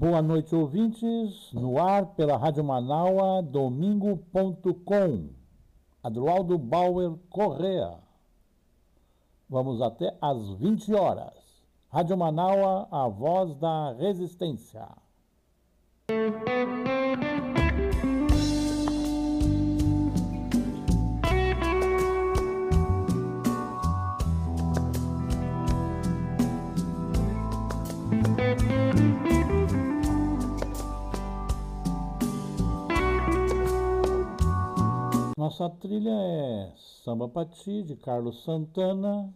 Boa noite, ouvintes. No ar pela Rádio Manaua, domingo.com. Adroaldo Bauer Correa. Vamos até às 20 horas. Rádio Manaua, a voz da resistência. Nossa trilha é Samba Pati, de Carlos Santana,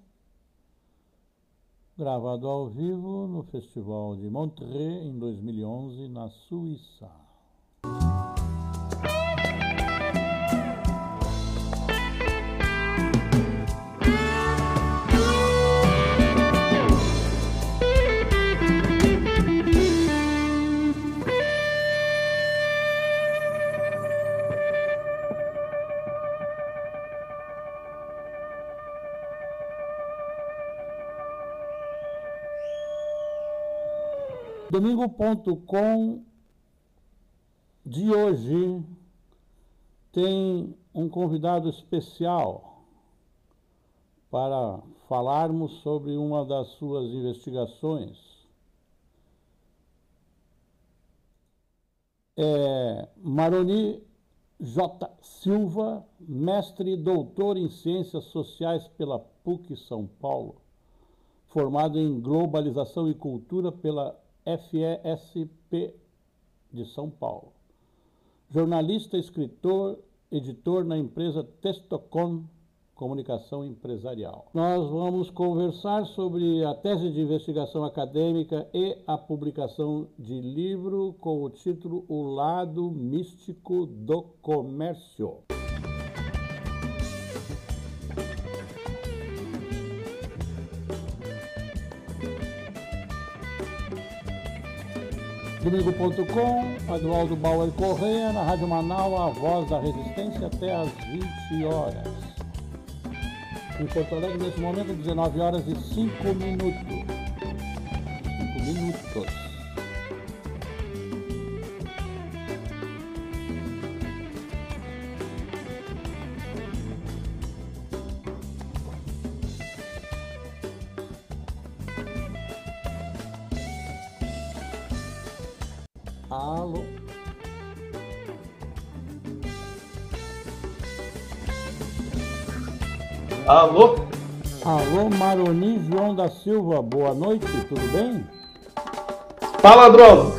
gravado ao vivo no Festival de Montreux em 2011, na Suíça. Domingo.com de hoje tem um convidado especial para falarmos sobre uma das suas investigações. É Maroni J. Silva, mestre e doutor em Ciências Sociais pela PUC São Paulo, formado em Globalização e Cultura pela FESP de São Paulo. Jornalista, escritor, editor na empresa Textocom Comunicação Empresarial. Nós vamos conversar sobre a tese de investigação acadêmica e a publicação de livro com o título O Lado Místico do Comércio. Domingo.com, Eduardo Bauer Correia, na Rádio Manaus, a voz da resistência, até às 20 horas. Em Porto Alegre, nesse momento, 19 horas e 5 minutos. 5 minutos. Alô? Alô, Maroni João da Silva, boa noite, tudo bem? Fala, Drogo.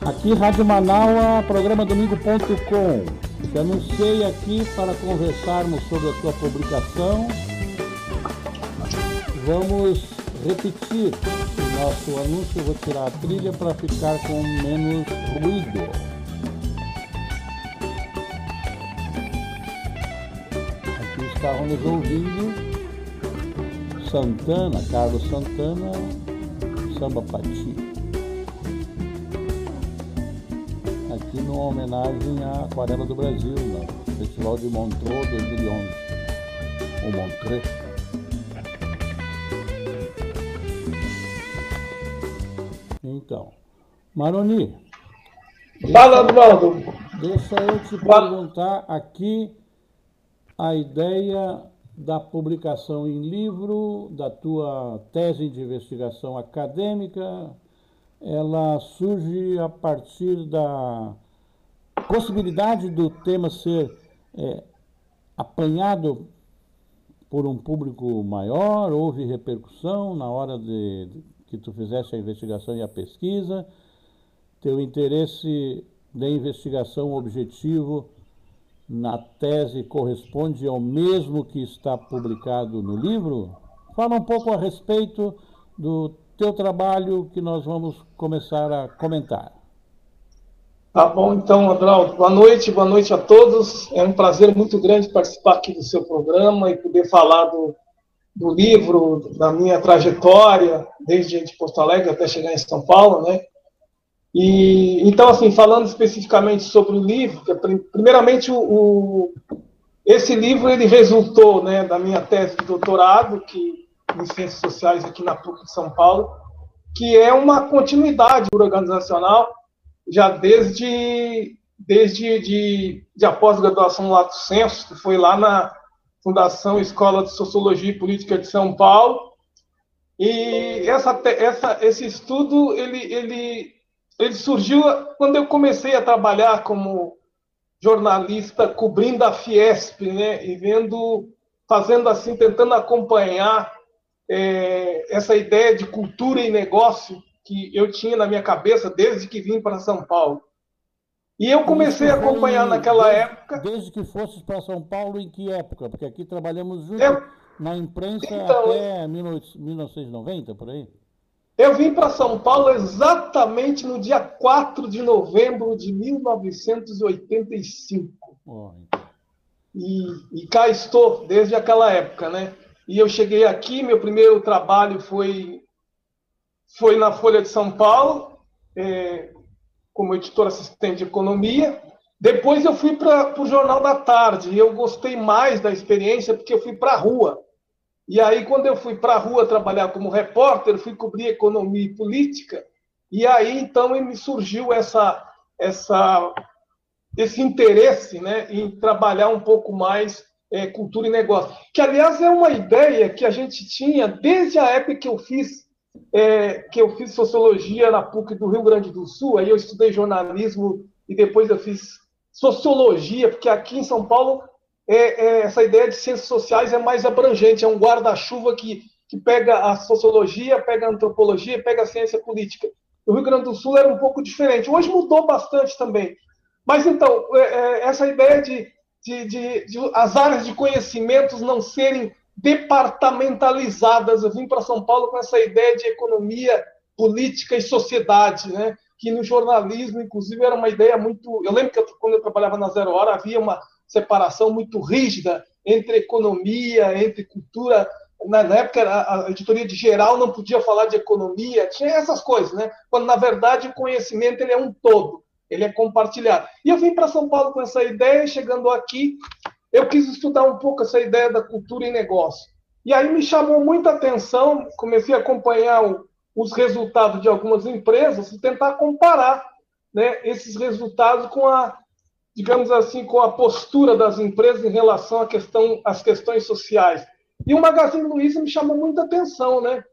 Aqui, Rádio Manaua, programa domingo.com. Te anunciei aqui para conversarmos sobre a tua publicação. Vamos repetir o nosso anúncio. Vou tirar a trilha para ficar com menos ruído. Estavam nos ouvindo Santana, Carlos Santana, Samba Pati. Aqui numa homenagem à Aquarela do Brasil, no Festival de Montreux 2011. O Montreux. Então, Maroni, Fala, Drogo. deixa eu te perguntar aqui a ideia da publicação em livro, da tua tese de investigação acadêmica, ela surge a partir da possibilidade do tema ser é, apanhado por um público maior, houve repercussão na hora de, de que tu fizesse a investigação e a pesquisa, teu interesse de investigação objetivo na tese corresponde ao mesmo que está publicado no livro? Fala um pouco a respeito do teu trabalho que nós vamos começar a comentar. Tá bom, então, Adraldo. Boa noite, boa noite a todos. É um prazer muito grande participar aqui do seu programa e poder falar do, do livro, da minha trajetória, desde de Porto Alegre até chegar em São Paulo, né? E então, assim, falando especificamente sobre o livro, é, prim- primeiramente o, o- esse livro ele resultou, né, da minha tese de doutorado, que em ciências sociais aqui na PUC de São Paulo, que é uma continuidade organizacional, já desde, desde de, de a pós-graduação Lato Senso, que foi lá na Fundação Escola de Sociologia e Política de São Paulo. E essa, essa, esse estudo ele, ele, ele surgiu quando eu comecei a trabalhar como jornalista cobrindo a Fiesp, né, e vendo, fazendo assim, tentando acompanhar é, essa ideia de cultura e negócio que eu tinha na minha cabeça desde que vim para São Paulo. E eu comecei a acompanhar naquela desde, época. Desde que fosses para São Paulo, em que época? Porque aqui trabalhamos juntos eu, na imprensa então, até 1990, por aí. Eu vim para São Paulo exatamente no dia 4 de novembro de 1985. Oh, e, e cá estou desde aquela época, né? E eu cheguei aqui, meu primeiro trabalho foi, foi na Folha de São Paulo, é, como editor assistente de economia. Depois eu fui para o Jornal da Tarde e eu gostei mais da experiência porque eu fui para a rua. E aí, quando eu fui para a rua trabalhar como repórter, fui cobrir economia e política. E aí, então, me surgiu essa, essa, esse interesse né, em trabalhar um pouco mais é, cultura e negócio. Que, aliás, é uma ideia que a gente tinha desde a época que eu fiz é, que eu fiz sociologia na PUC do Rio Grande do Sul, aí eu estudei jornalismo e depois eu fiz sociologia, porque aqui em São Paulo é, é, essa ideia de ciências sociais é mais abrangente, é um guarda-chuva que, que pega a sociologia, pega a antropologia, pega a ciência política. No Rio Grande do Sul era um pouco diferente. Hoje mudou bastante também. Mas então, é, é, essa ideia de, de, de, de as áreas de conhecimentos não serem departamentalizadas. Eu vim para São Paulo com essa ideia de economia, política e sociedade, né? que no jornalismo, inclusive, era uma ideia muito. Eu lembro que eu, quando eu trabalhava na Zero Hora havia uma separação muito rígida entre economia, entre cultura. Na época, a editoria de geral não podia falar de economia, tinha essas coisas, né? Quando, na verdade, o conhecimento ele é um todo, ele é compartilhado. E eu vim para São Paulo com essa ideia, chegando aqui, eu quis estudar um pouco essa ideia da cultura e negócio. E aí me chamou muita atenção, comecei a acompanhar os resultados de algumas empresas e tentar comparar né, esses resultados com a, digamos assim, com a postura das empresas em relação à questão, às questões sociais. E o Magazine Luiza me chamou muita atenção, né?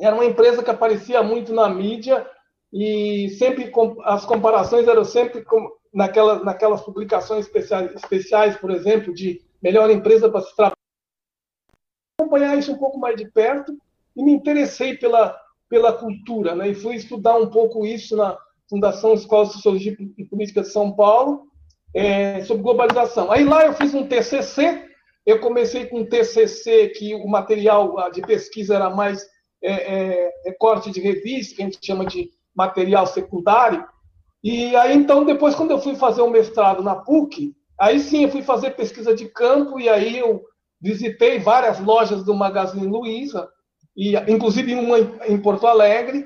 Era uma empresa que aparecia muito na mídia e sempre as comparações eram sempre naquela, naquelas publicações especiais, especiais, por exemplo, de melhor empresa para se trabalhar. Acompanhar isso um pouco mais de perto e me interessei pela, pela cultura, né? E fui estudar um pouco isso na Fundação Escola de Sociologia e Política de São Paulo, é, sobre globalização. Aí lá eu fiz um TCC, eu comecei com um TCC que o material de pesquisa era mais é, é, é corte de revista, que a gente chama de material secundário, e aí, então, depois, quando eu fui fazer o mestrado na PUC, aí sim eu fui fazer pesquisa de campo, e aí eu visitei várias lojas do Magazine Luiza, e, inclusive uma em Porto Alegre,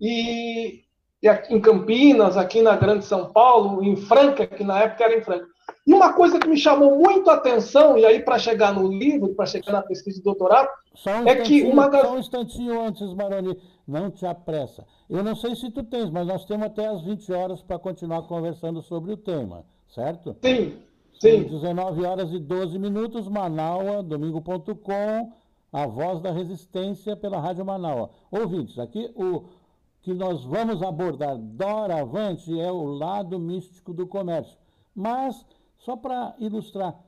e, e aqui em Campinas, aqui na Grande São Paulo, em Franca, que na época era em Franca. E uma coisa que me chamou muito a atenção, e aí para chegar no livro, para chegar na pesquisa de doutorado, um é que o magazine. Só um instantinho antes, Maroni, não te apressa. Eu não sei se tu tens, mas nós temos até as 20 horas para continuar conversando sobre o tema, certo? Sim, sim. São 19 horas e 12 minutos, Manaua, domingo.com, a voz da resistência pela Rádio Manaua. Ouvintes, aqui o que nós vamos abordar doravante é o lado místico do comércio. Mas só para ilustrar,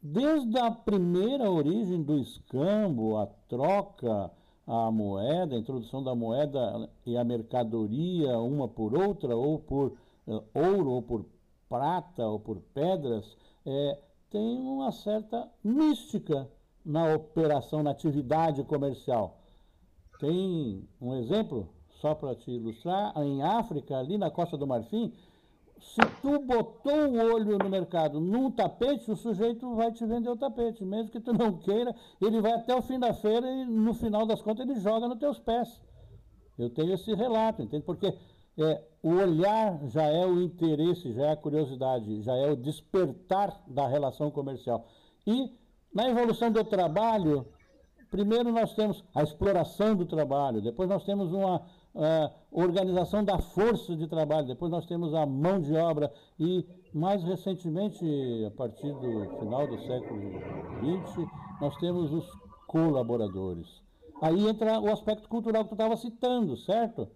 desde a primeira origem do escambo, a troca, a moeda, a introdução da moeda e a mercadoria uma por outra, ou por uh, ouro, ou por prata, ou por pedras, é, tem uma certa mística na operação, na atividade comercial. Tem um exemplo, só para te ilustrar, em África, ali na Costa do Marfim, se tu botou o olho no mercado num tapete, o sujeito vai te vender o tapete. Mesmo que tu não queira, ele vai até o fim da feira e no final das contas ele joga nos teus pés. Eu tenho esse relato, entende? Porque é, o olhar já é o interesse, já é a curiosidade, já é o despertar da relação comercial. E na evolução do trabalho, primeiro nós temos a exploração do trabalho, depois nós temos uma uh, organização da força de trabalho, depois nós temos a mão de obra e mais recentemente, a partir do final do século XX, nós temos os colaboradores. Aí entra o aspecto cultural que tu estava citando, certo?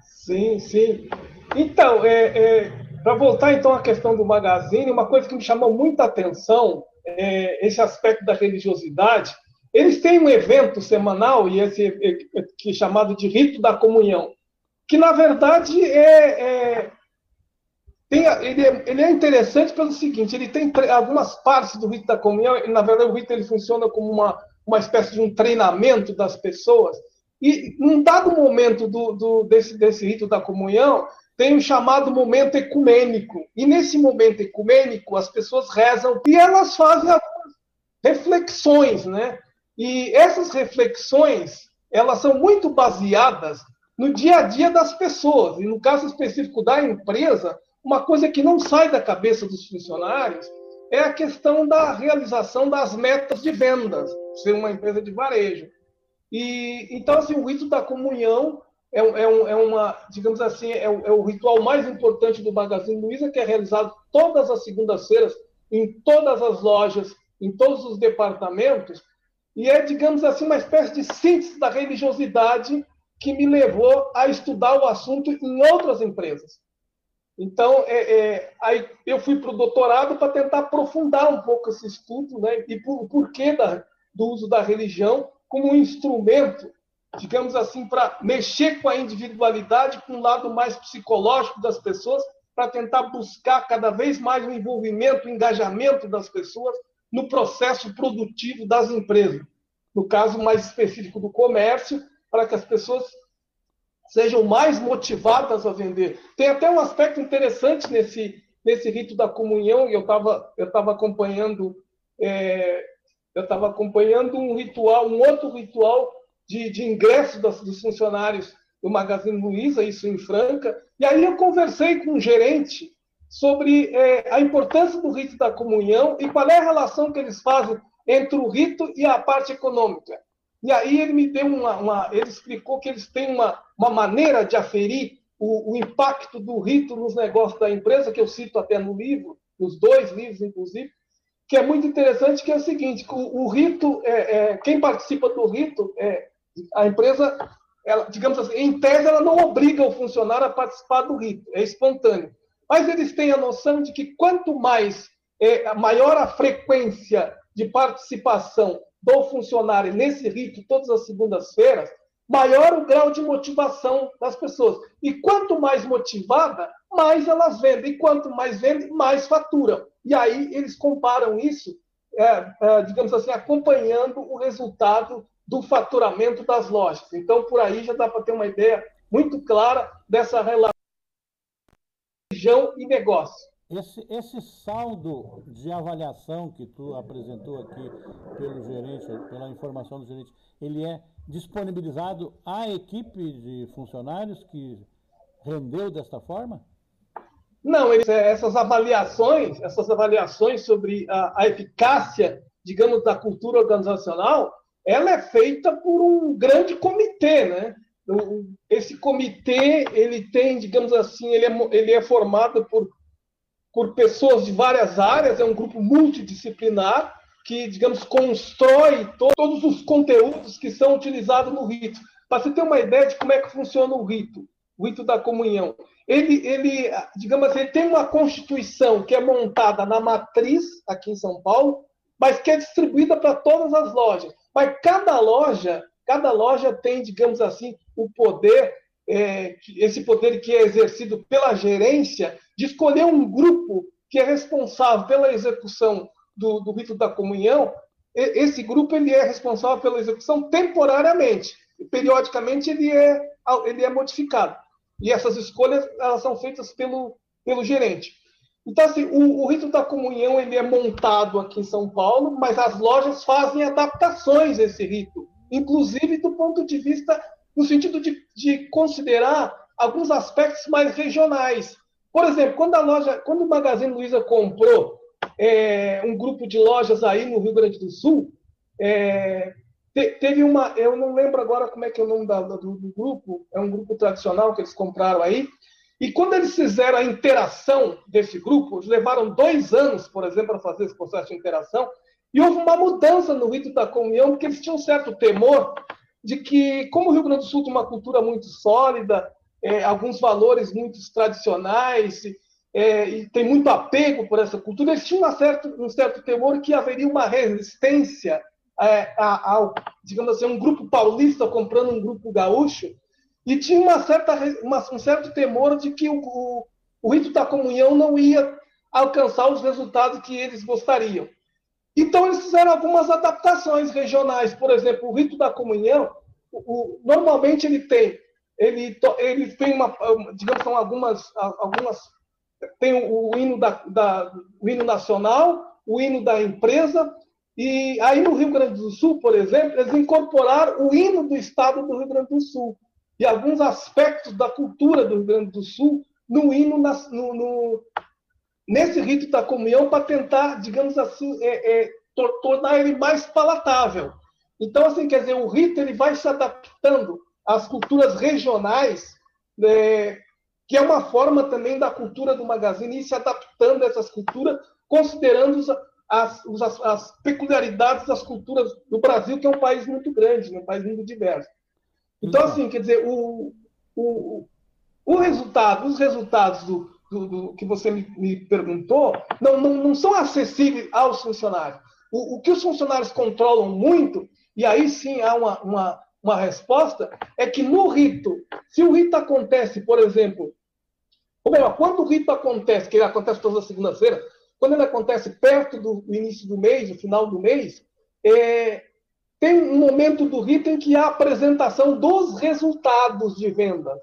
Sim, sim. Então, é, é para voltar então à questão do magazine, uma coisa que me chamou muita atenção é esse aspecto da religiosidade. Eles têm um evento semanal e esse que é chamado de rito da comunhão, que na verdade é, é tem, ele, é, ele, é, interessante pelo seguinte: ele tem algumas partes do rito da comunhão. E, na verdade, o rito ele funciona como uma, uma espécie de um treinamento das pessoas. E num dado momento do, do, desse, desse rito da comunhão, tem o chamado momento ecumênico. E nesse momento ecumênico, as pessoas rezam e elas fazem reflexões, né? E essas reflexões, elas são muito baseadas no dia a dia das pessoas. E no caso específico da empresa, uma coisa que não sai da cabeça dos funcionários é a questão da realização das metas de vendas, ser uma empresa de varejo. E então assim, o rito da comunhão é, é, é uma, digamos assim, é é o, ritual mais importante do Magazine Luiza, que é realizado todas as segundas-feiras em todas as lojas, em todos os departamentos, e é, digamos assim, uma espécie de síntese da religiosidade que me levou a estudar o assunto em outras empresas. Então, é, é, aí eu fui para o doutorado para tentar aprofundar um pouco esse estudo né, e por, o porquê da, do uso da religião como um instrumento, digamos assim, para mexer com a individualidade, com o lado mais psicológico das pessoas, para tentar buscar cada vez mais o envolvimento, o engajamento das pessoas no processo produtivo das empresas. No caso mais específico do comércio, para que as pessoas sejam mais motivadas a vender. Tem até um aspecto interessante nesse, nesse rito da comunhão, e eu estava eu tava acompanhando é, eu estava acompanhando um ritual, um outro ritual de, de ingresso das, dos funcionários do Magazine Luiza, isso em Franca, e aí eu conversei com um gerente sobre é, a importância do rito da comunhão e qual é a relação que eles fazem entre o rito e a parte econômica. E aí ele me deu uma, uma ele explicou que eles têm uma, uma maneira de aferir o, o, impacto do rito nos negócios da empresa, que eu cito até no livro, nos dois livros, inclusive, que é muito interessante, que é o seguinte, o, o rito, é, é, quem participa do rito, é, a empresa, ela, digamos assim, em tese, ela não obriga o funcionário a participar do rito, é espontâneo. Mas eles têm a noção de que quanto mais, é, maior a frequência de participação do funcionário nesse rito todas as segundas-feiras, maior o grau de motivação das pessoas. E quanto mais motivada, mais elas vendem. E quanto mais vendem, mais faturam. E aí eles comparam isso, é, é, digamos assim, acompanhando o resultado do faturamento das lojas. Então, por aí já dá para ter uma ideia muito clara dessa relação região e negócio. Esse, esse saldo de avaliação que tu apresentou aqui pelo gerente, pela informação do gerente, ele é disponibilizado à equipe de funcionários que rendeu desta forma? Não, essas avaliações, essas avaliações sobre a, a eficácia, digamos, da cultura organizacional, ela é feita por um grande comitê, né? Esse comitê, ele tem, digamos assim, ele é, ele é formado por por pessoas de várias áreas, é um grupo multidisciplinar que, digamos, constrói to todos os conteúdos que são utilizados no rito. Para você ter uma ideia de como é que funciona o rito, o rito da comunhão. Ele, ele digamos assim, ele tem uma constituição que é montada na matriz, aqui em São Paulo, mas que é distribuída para todas as lojas. Mas cada loja, cada loja tem, digamos assim, o poder é, esse poder que é exercido pela gerência, de escolher um grupo que é responsável pela execução do, do rito da comunhão. Esse grupo ele é responsável pela execução temporariamente. Periodicamente ele é, ele é modificado. E essas escolhas elas são feitas pelo, pelo gerente. Então, assim, o, o, rito da comunhão ele é montado aqui em São Paulo, mas as lojas fazem adaptações a esse rito, inclusive do ponto de vista no sentido de, de considerar alguns aspectos mais regionais. Por exemplo, quando a loja, quando o Magazine Luiza comprou é, um grupo de lojas aí no Rio Grande do Sul, é, te, teve uma, eu não lembro agora como é que é o nome da, do, do, grupo, é um grupo tradicional que eles compraram aí, e quando eles fizeram a interação desse grupo, eles levaram dois anos, por exemplo, para fazer esse processo de interação, e houve uma mudança no rito da comunhão, porque eles tinham um certo temor de que, como o Rio Grande do Sul tem uma cultura muito sólida, é, alguns valores muito tradicionais, é, e tem muito apego por essa cultura, eles tinham um certo temor que haveria uma resistência é, ao, digamos assim, um grupo paulista comprando um grupo gaúcho, e tinha uma certa, uma, um certo temor de que o, o, o rito da comunhão não ia alcançar os resultados que eles gostariam. Então, eles fizeram algumas adaptações regionais. Por exemplo, o rito da comunhão, o, o, normalmente ele tem, ele, ele tem uma, digamos, são algumas, algumas tem o, o hino da, da, o hino nacional, o hino da empresa, e aí no Rio Grande do Sul, por exemplo, eles incorporaram o hino do estado do Rio Grande do Sul e alguns aspectos da cultura do Rio Grande do Sul no hino, no, no, nesse rito da comunhão para tentar, digamos assim, é, é, tornar ele mais palatável. Então, assim, quer dizer, o rito ele vai se adaptando às culturas regionais, né, que é uma forma também da cultura do magazine ir se adaptando a essas culturas, considerando as, as, as peculiaridades das culturas do Brasil, que é um país muito grande, né, um país muito diverso. Então, assim, quer dizer, o, o, o resultado, os resultados do, do, do, que você me, me perguntou não, não, não, são acessíveis aos funcionários. O, o, que os funcionários controlam muito, e aí sim há uma, uma, uma resposta, é que no rito, se o rito acontece, por exemplo, ou melhor, quando o rito acontece, que ele acontece todas as segundas-feiras, quando ele acontece perto do início do mês, no final do mês, é, tem um momento do rito em que há a apresentação dos resultados de venda.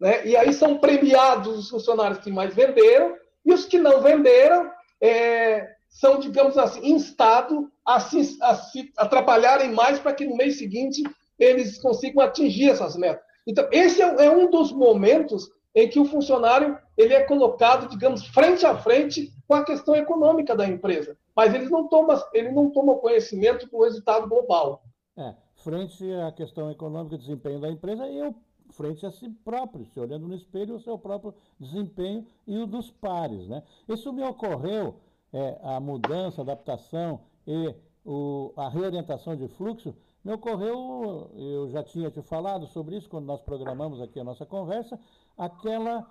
Né? E aí são premiados os funcionários que mais venderam, e os que não venderam é, são, digamos assim, instados a, se, a, se, a trabalharem mais para que no mês seguinte eles consigam atingir essas metas. Então, esse é, é, um dos momentos em que o funcionário ele é colocado, digamos, frente a frente com a questão econômica da empresa. Mas ele não toma, ele não toma conhecimento do resultado global. É, frente à questão econômica e desempenho da empresa, eu frente a si próprio, se olhando no espelho, o seu próprio desempenho e o dos pares. Né? Isso me ocorreu, é, a mudança, a adaptação e o, a reorientação de fluxo, me ocorreu, eu já tinha te falado sobre isso quando nós programamos aqui a nossa conversa, aquela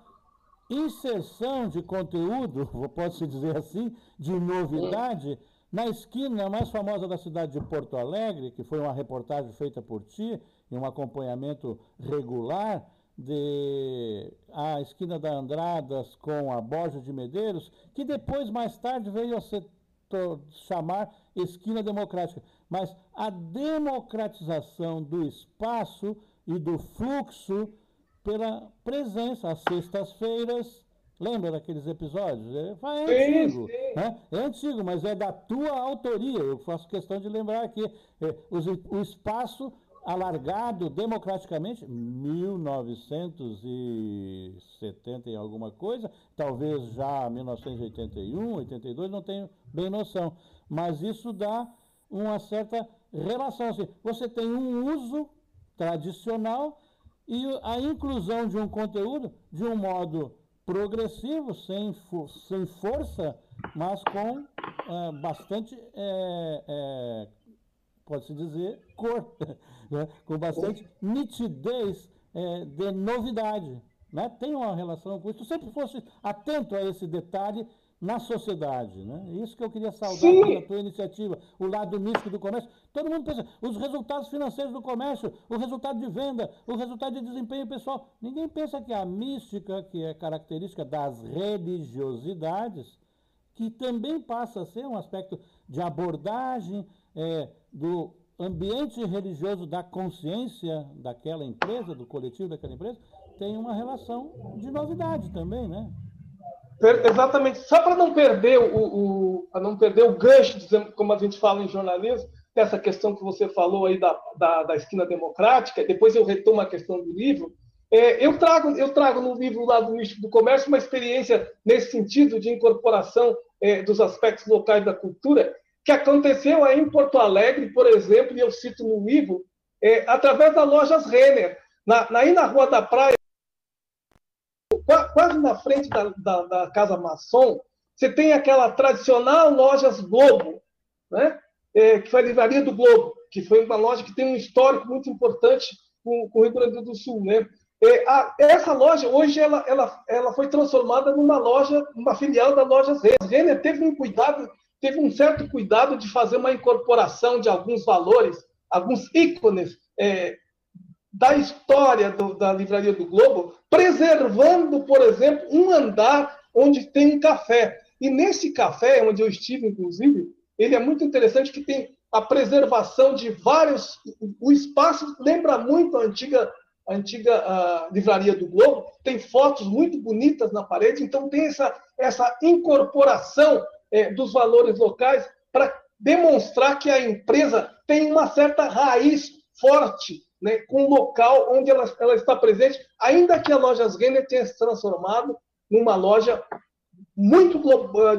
inserção de conteúdo, pode-se dizer assim, de novidade, na esquina mais famosa da cidade de Porto Alegre, que foi uma reportagem feita por ti, em um acompanhamento regular, de a esquina da Andradas com a Borja de Medeiros, que depois, mais tarde, veio a se chamar Esquina Democrática. Mas a democratização do espaço e do fluxo pela presença, às sextas-feiras, Lembra daqueles episódios? É, é antigo, sim, sim. Né? É antigo, mas é da tua autoria. Eu faço questão de lembrar aqui. É, o espaço alargado democraticamente, 1970 e alguma coisa, talvez já 1981, 82, não tenho bem noção. Mas isso dá uma certa relação. Assim, você tem um uso tradicional e a inclusão de um conteúdo de um modo progressivo, sem, sem força, mas com é, bastante, é, é, pode-se dizer, cor, né? com bastante nitidez é, de novidade. Né? Tem uma relação com isso. Sempre fosse atento a esse detalhe na sociedade. Né? Isso que eu queria saudar da tua iniciativa, o lado místico do comércio. Todo mundo pensa, os resultados financeiros do comércio, o resultado de venda, o resultado de desempenho pessoal. Ninguém pensa que a mística, que é característica das religiosidades, que também passa a ser um aspecto de abordagem é, do ambiente religioso da consciência daquela empresa, do coletivo daquela empresa, tem uma relação de novidade também, né? Exatamente. Só para não perder o, o não perder o gancho, como a gente fala em jornalismo, essa questão que você falou aí da, da, da esquina democrática, depois eu retomo a questão do livro. É, eu trago eu trago no livro lá do Místico do Comércio uma experiência nesse sentido de incorporação é, dos aspectos locais da cultura, que aconteceu aí em Porto Alegre, por exemplo, e eu cito no livro, é, através das lojas Renner. Na, na, aí na Rua da Praia, quase na frente da, da, da Casa Maçom, você tem aquela tradicional Lojas Globo, né? É, que foi a Livraria do Globo, que foi uma loja que tem um histórico muito importante com, com o Rio Grande do Sul. Né? É, a, essa loja, hoje, ela, ela, ela foi transformada numa loja, uma filial da loja Renner. Renner teve um cuidado, teve um certo cuidado de fazer uma incorporação de alguns valores, alguns ícones é, da história do, da Livraria do Globo, preservando, por exemplo, um andar onde tem um café. E nesse café, onde eu estive, inclusive, ele é muito interessante que tem a preservação de vários. O espaço lembra muito a antiga, a antiga a livraria do Globo, tem fotos muito bonitas na parede, então tem essa, essa incorporação é, dos valores locais para demonstrar que a empresa tem uma certa raiz forte né, com o local onde ela, ela está presente, ainda que a Lojas Renner tenha se transformado numa loja muito,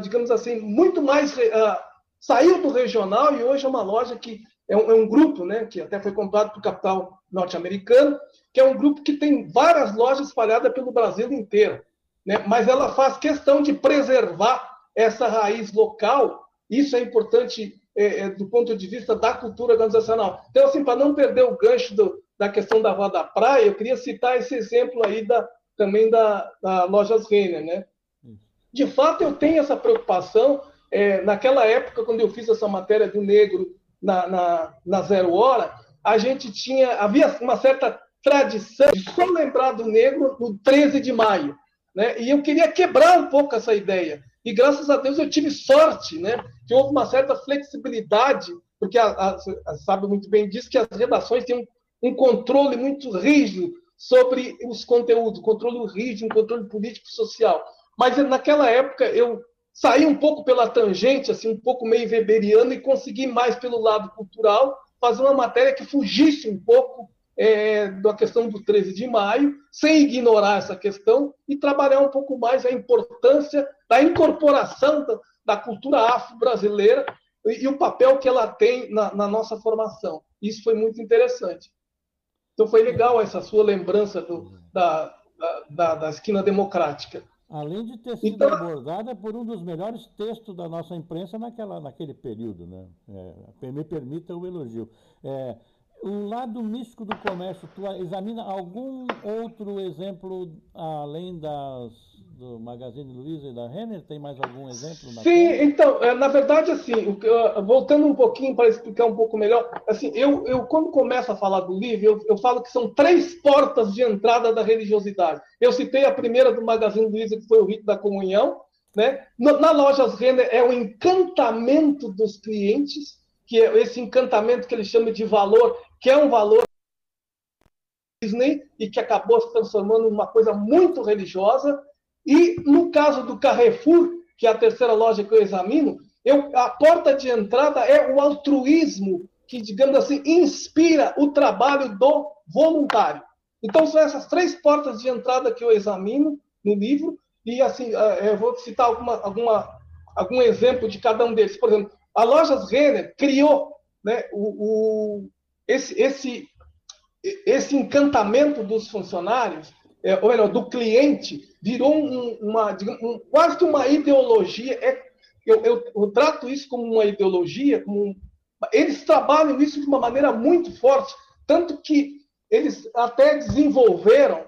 digamos assim, muito mais. Uh, saiu do regional e hoje é uma loja que é um, é um grupo, né, que até foi comprado por capital norte-americano, que é um grupo que tem várias lojas espalhadas pelo Brasil inteiro. Né, mas ela faz questão de preservar essa raiz local. Isso é importante é, é, do ponto de vista da cultura organizacional. Então, assim, para não perder o gancho do, da questão da Rua da Praia, eu queria citar esse exemplo aí da, também da, da Lojas Renner, né? De fato, eu tenho essa preocupação. É, naquela época, quando eu fiz essa matéria do negro na, na, na Zero Hora, a gente tinha, havia uma certa tradição de só lembrar do negro no 13 de maio. Né? E eu queria quebrar um pouco essa ideia. E graças a Deus eu tive sorte, né? Que houve uma certa flexibilidade, porque a, a, a sabe muito bem disso que as redações têm um, um, controle muito rígido sobre os conteúdos, controle rígido, um controle político social. Mas naquela época eu saí um pouco pela tangente, assim, um pouco meio weberiano e consegui mais pelo lado cultural fazer uma matéria que fugisse um pouco é, da questão do 13 de maio, sem ignorar essa questão, e trabalhar um pouco mais a importância da incorporação da, da cultura afro-brasileira e, e, o papel que ela tem na, na, nossa formação. Isso foi muito interessante. Então foi legal essa sua lembrança do, da, da, da, esquina democrática. Além de ter sido então, abordada por um dos melhores textos da nossa imprensa naquela, naquele período, né? É, me permita o elogio. É, o lado místico do comércio, tu examina algum outro exemplo além das do Magazine Luiza e da Renner? Tem mais algum exemplo? Sim, então, é, na verdade, assim, voltando um pouquinho para explicar um pouco melhor, assim, eu, eu quando começo a falar do livro, eu, eu falo que são três portas de entrada da religiosidade. Eu citei a primeira do Magazine Luiza, que foi o rito da comunhão, né? Na, na lojas Renner é o encantamento dos clientes, que é esse encantamento que ele chama de valor que é um valor Disney e que acabou se transformando em uma coisa muito religiosa. E no caso do Carrefour, que é a terceira loja que eu examino, eu, a porta de entrada é o altruísmo que, digamos assim, inspira o trabalho do voluntário. Então, são essas três portas de entrada que eu examino no livro, e assim, é, eu vou citar alguma, alguma, algum exemplo de cada um deles. Por exemplo, a Lojas Renner criou né, o, esse, esse, esse encantamento dos funcionários, é, ou melhor, do cliente, virou um, uma, um, quase que uma ideologia. É, eu, eu, eu, trato isso como uma ideologia, como eles trabalham isso de uma maneira muito forte, tanto que eles até desenvolveram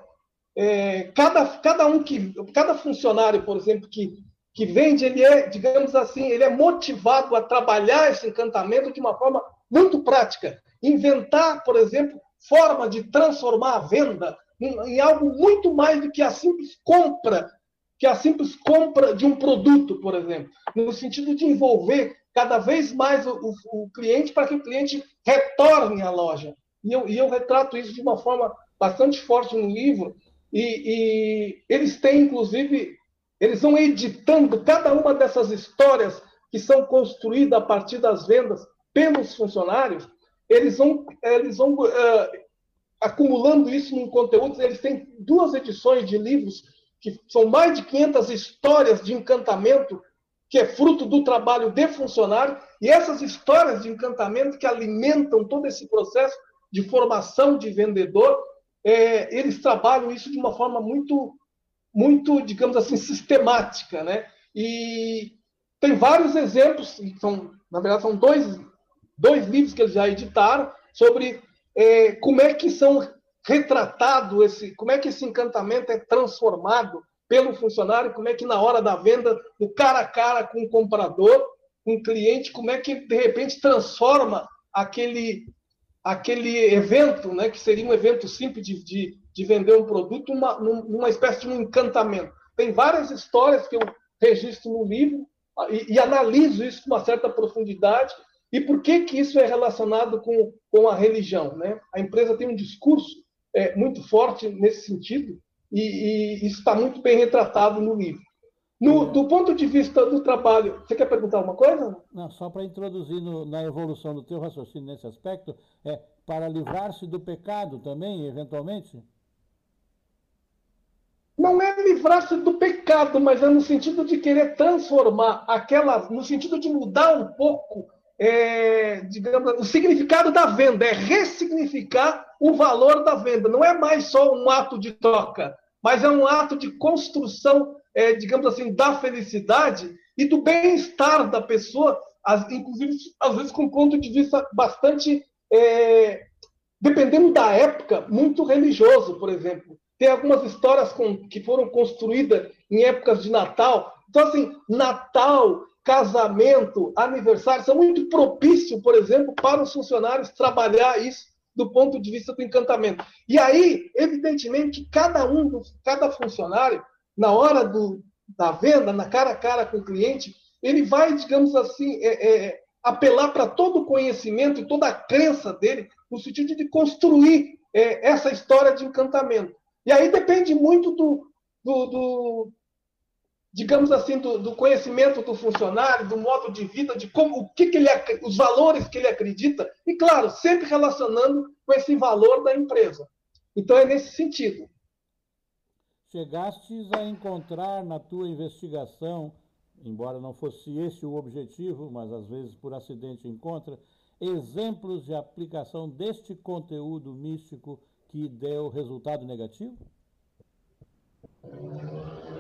é, cada, cada um que cada funcionário, por exemplo, que, que vende, ele é, digamos assim, ele é motivado a trabalhar esse encantamento de uma forma muito prática inventar, por exemplo, forma de transformar a venda em, em algo muito mais do que a simples compra, que a simples compra de um produto, por exemplo, no sentido de envolver cada vez mais o, o, o cliente para que o cliente retorne à loja. E eu, e eu, retrato isso de uma forma bastante forte no livro. E, e eles têm, inclusive, eles vão editando cada uma dessas histórias que são construídas a partir das vendas pelos funcionários eles vão, eles vão uh, acumulando isso em conteúdos. Eles têm duas edições de livros que são mais de 500 histórias de encantamento, que é fruto do trabalho de funcionário, E essas histórias de encantamento que alimentam todo esse processo de formação de vendedor, é, eles trabalham isso de uma forma muito, muito, digamos assim, sistemática, né? E tem vários exemplos, são, na verdade são dois, dois livros que eles já editaram sobre é, como é que são retratado esse, como é que esse encantamento é transformado pelo funcionário, como é que na hora da venda, no cara a cara com o comprador, com o cliente, como é que de repente transforma aquele aquele evento, né, que seria um evento simples de, de, de vender um produto, uma, numa espécie de um encantamento. Tem várias histórias que eu registro no livro e, e analiso isso com uma certa profundidade. E por que, que isso é relacionado com, com a religião? Né? A empresa tem um discurso é, muito forte nesse sentido, e, e isso está muito bem retratado no livro. No, do ponto de vista do trabalho, você quer perguntar alguma coisa? Não, só para introduzir no, na evolução do teu raciocínio nesse aspecto, é para livrar-se do pecado também, eventualmente? Não é livrar-se do pecado, mas é no sentido de querer transformar aquela, no sentido de mudar um pouco é, digamos, o significado da venda, é ressignificar o valor da venda. Não é mais só um ato de troca, mas é um ato de construção, é, digamos assim, da felicidade e do bem-estar da pessoa, as, inclusive, às vezes, com um ponto de vista bastante, é, dependendo da época, muito religioso, por exemplo. Tem algumas histórias com, que foram construídas em épocas de Natal. Então, assim, Natal casamento, aniversário, são muito propícios, por exemplo, para os funcionários trabalhar isso do ponto de vista do encantamento. E aí, evidentemente, cada um, cada funcionário, na hora do, da venda, na cara a cara com o cliente, ele vai, digamos assim, é, é, apelar para todo o conhecimento e toda a crença dele, no sentido de construir é, essa história de encantamento. E aí depende muito do, do, do digamos assim, do, do, conhecimento do funcionário, do modo de vida, de como o que, que ele os valores que ele acredita, e claro, sempre relacionando com esse valor da empresa. Então é nesse sentido. Chegastes a encontrar na tua investigação, embora não fosse esse o objetivo, mas às vezes por acidente encontra, exemplos de aplicação deste conteúdo místico que deu resultado negativo?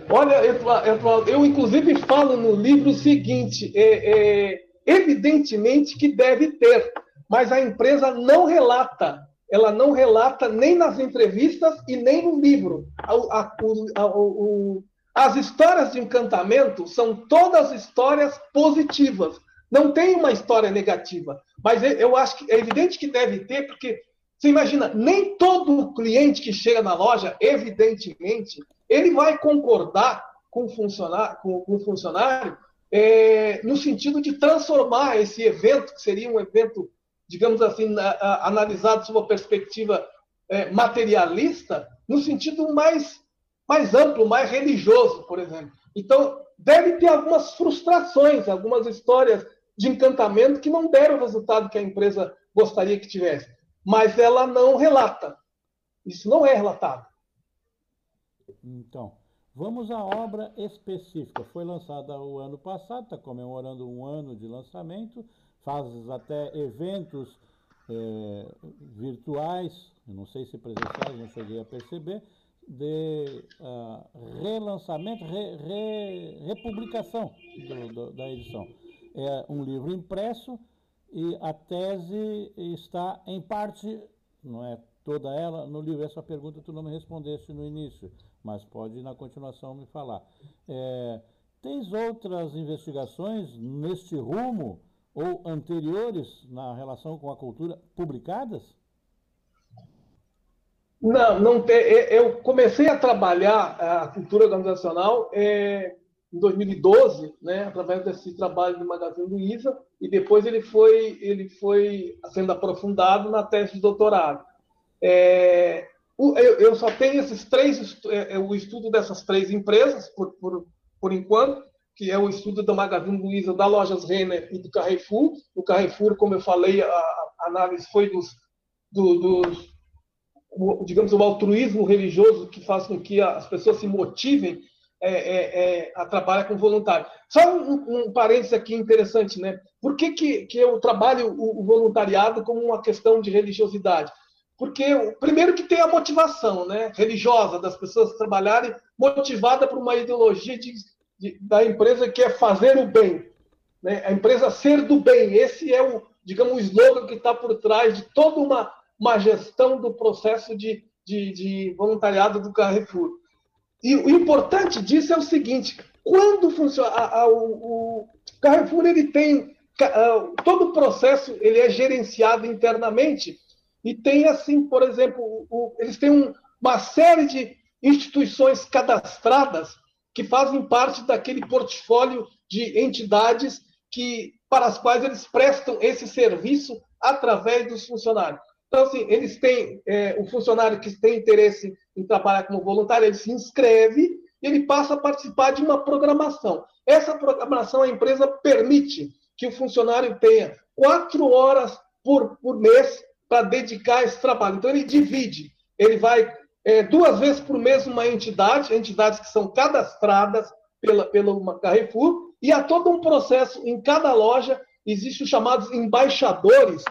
Olha, Eduardo, eu inclusive falo no livro o seguinte: é, é, evidentemente que deve ter, mas a empresa não relata. Ela não relata nem nas entrevistas e nem no livro. A, a, a, o, as histórias de encantamento são todas histórias positivas. Não tem uma história negativa. Mas eu acho que é evidente que deve ter, porque você imagina, nem todo cliente que chega na loja, evidentemente, ele vai concordar com o funcionário, com, com o funcionário é, no sentido de transformar esse evento, que seria um evento, digamos assim, analisado sob uma perspectiva é, materialista, no sentido mais, mais amplo, mais religioso, por exemplo. Então, deve ter algumas frustrações, algumas histórias de encantamento que não deram o resultado que a empresa gostaria que tivesse. Mas ela não relata. Isso não é relatado. Então, vamos à obra específica. Foi lançada o ano passado, está comemorando um ano de lançamento, faz até eventos é, virtuais, não sei se presenciais, não cheguei a perceber, de uh, relançamento, re, re, republicação do, do, da edição. É um livro impresso e a tese está em parte, não é toda ela, no livro. Essa pergunta tu não me respondeste no início mas pode na continuação me falar. É, tens outras investigações neste rumo ou anteriores na relação com a cultura publicadas? Não, não tem. Eu comecei a trabalhar a cultura organizacional é, em 2012, né, através desse trabalho do Magazine Luiza, e depois ele foi, ele foi sendo aprofundado na tese de doutorado. É, eu só tenho esses três, é, é, o estudo dessas três empresas, por, por, por enquanto, que é o estudo da Magazine Luiza, da Lojas Renner e do Carrefour. O Carrefour, como eu falei, a, a análise foi dos, do, dos o, digamos, o altruísmo religioso que faz com que as pessoas se motivem é, é, é, trabalha com voluntário. Só um, um parênteses aqui interessante, né? Por que, que, que eu trabalho o, o voluntariado como uma questão de religiosidade? Porque, primeiro, que tem a motivação né, religiosa das pessoas trabalharem, motivada por uma ideologia de, de, da empresa que é fazer o bem. Né? A empresa ser do bem. Esse é o, digamos, o slogan que está por trás de toda uma, uma gestão do processo de, de, de voluntariado do Carrefour. E o importante disso é o seguinte: quando funciona a, a, o, o, Carrefour ele tem a, todo o processo ele é gerenciado internamente e tem assim, por exemplo, o, eles têm um, uma série de instituições cadastradas que fazem parte daquele portfólio de entidades que para as quais eles prestam esse serviço através dos funcionários. Então, assim, eles têm, é, o funcionário que tem interesse em trabalhar como voluntário, ele se inscreve e ele passa a participar de uma programação. Essa programação, a empresa permite que o funcionário tenha quatro horas por, por mês para dedicar esse trabalho. Então, ele divide. Ele vai é, duas vezes por mês uma entidade, entidades que são cadastradas pela, pela Carrefour, e há todo um processo em cada loja, existem os chamados embaixadores,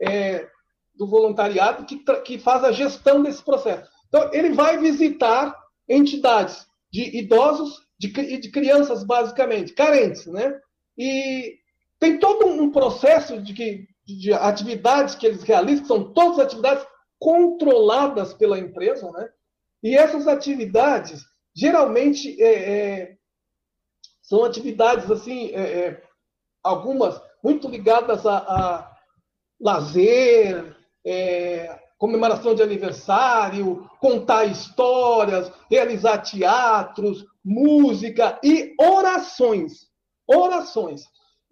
é, do voluntariado que, que faz a gestão desse processo. Então, ele vai visitar entidades de idosos e de, de crianças, basicamente, carentes, né? E tem todo um processo de, de atividades que eles realizam, que são todas atividades controladas pela empresa, né? E essas atividades, geralmente, é, é, são atividades, assim, é, é algumas muito ligadas a, a lazer, é, comemoração de aniversário, contar histórias, realizar teatros, música e orações. Orações.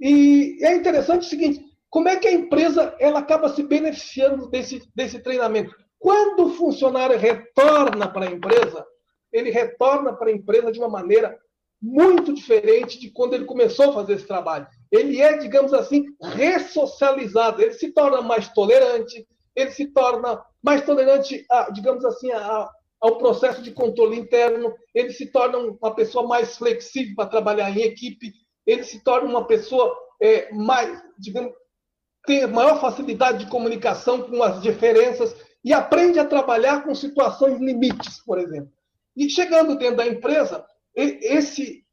E é interessante o seguinte: como é que a empresa ela acaba se beneficiando desse, desse treinamento? Quando o funcionário retorna para a empresa, ele retorna para a empresa de uma maneira muito diferente de quando ele começou a fazer esse trabalho. Ele é, digamos assim, ressocializado, ele se torna mais tolerante, ele se torna mais tolerante, a, digamos assim, a, ao processo de controle interno, ele se torna uma pessoa mais flexível para trabalhar em equipe, ele se torna uma pessoa é, mais, digamos, tem maior facilidade de comunicação com as diferenças e aprende a trabalhar com situações limites, por exemplo. E chegando dentro da empresa, esse,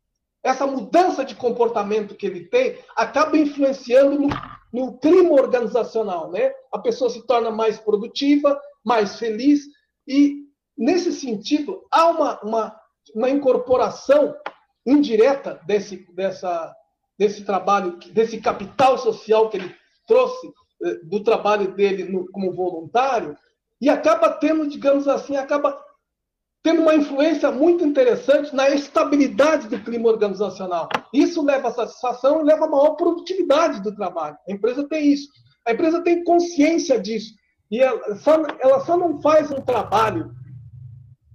essa mudança de comportamento que ele tem acaba influenciando no no clima organizacional, né? A pessoa se torna mais produtiva, mais feliz e nesse sentido há uma, uma, uma incorporação indireta desse, dessa, desse trabalho, desse capital social que ele trouxe eh, do trabalho dele no, como voluntário e acaba tendo, digamos assim, acaba tendo uma influência muito interessante na estabilidade do clima organizacional. Isso leva a satisfação e leva a maior produtividade do trabalho. A empresa tem isso. A empresa tem consciência disso. E ela só, ela só não faz um trabalho,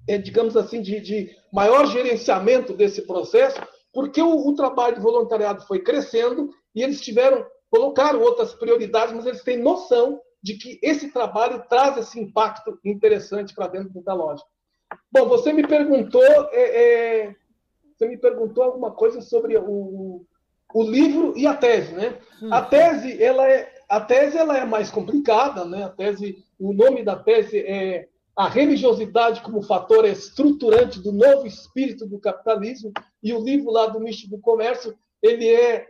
é, digamos assim, de, de, maior gerenciamento desse processo, porque o, o trabalho de voluntariado foi crescendo e eles tiveram, colocaram outras prioridades, mas eles têm noção de que esse trabalho traz esse impacto interessante para dentro da loja. Bom, você me perguntou, é, é, você me perguntou alguma coisa sobre o, o livro e a tese, né? Sim. A tese, ela é, a tese ela é mais complicada, né? A tese, o nome da tese é a religiosidade como fator estruturante do novo espírito do capitalismo e o livro lá do Místico do Comércio, ele é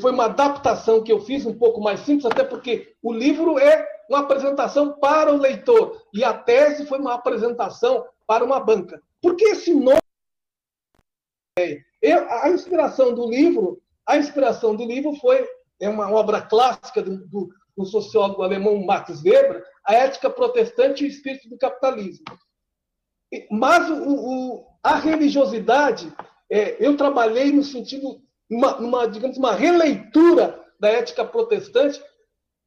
foi uma adaptação que eu fiz um pouco mais simples, até porque o livro é uma apresentação para o leitor e a tese foi uma apresentação para uma banca. Por que esse nome? Eu, a inspiração do livro, a inspiração do livro foi é uma obra clássica do, do, do sociólogo alemão Max Weber, a ética protestante e o espírito do capitalismo. Mas o, o, a religiosidade, é, eu trabalhei no sentido, uma, uma, digamos, uma releitura da ética protestante,